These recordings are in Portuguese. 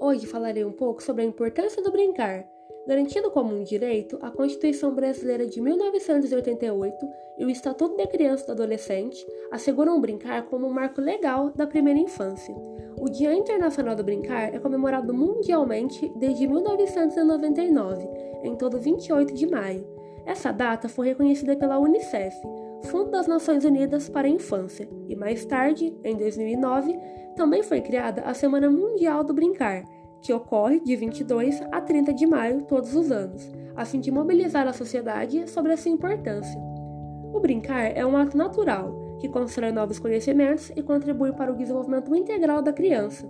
Hoje falarei um pouco sobre a importância do brincar. Garantido como um direito, a Constituição Brasileira de 1988 e o Estatuto da Criança e do Adolescente asseguram o brincar como um marco legal da primeira infância. O Dia Internacional do Brincar é comemorado mundialmente desde 1999, em todo 28 de maio. Essa data foi reconhecida pela Unicef, Fundo das Nações Unidas para a Infância, e mais tarde, em 2009, também foi criada a Semana Mundial do Brincar, que ocorre de 22 a 30 de maio todos os anos, a fim de mobilizar a sociedade sobre essa importância. O brincar é um ato natural que constrói novos conhecimentos e contribui para o desenvolvimento integral da criança,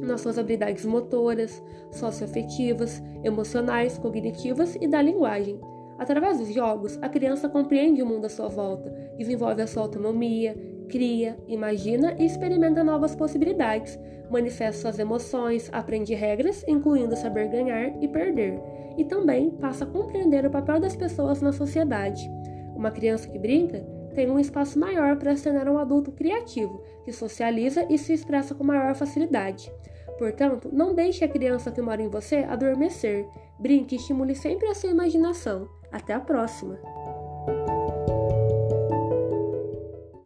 nas suas habilidades motoras, socioafetivas, emocionais, cognitivas e da linguagem. Através dos jogos, a criança compreende o mundo à sua volta, desenvolve a sua autonomia, cria, imagina e experimenta novas possibilidades, manifesta suas emoções, aprende regras, incluindo saber ganhar e perder, e também passa a compreender o papel das pessoas na sociedade. Uma criança que brinca tem um espaço maior para se tornar um adulto criativo, que socializa e se expressa com maior facilidade. Portanto, não deixe a criança que mora em você adormecer. Brinque e estimule sempre a sua imaginação. Até a próxima!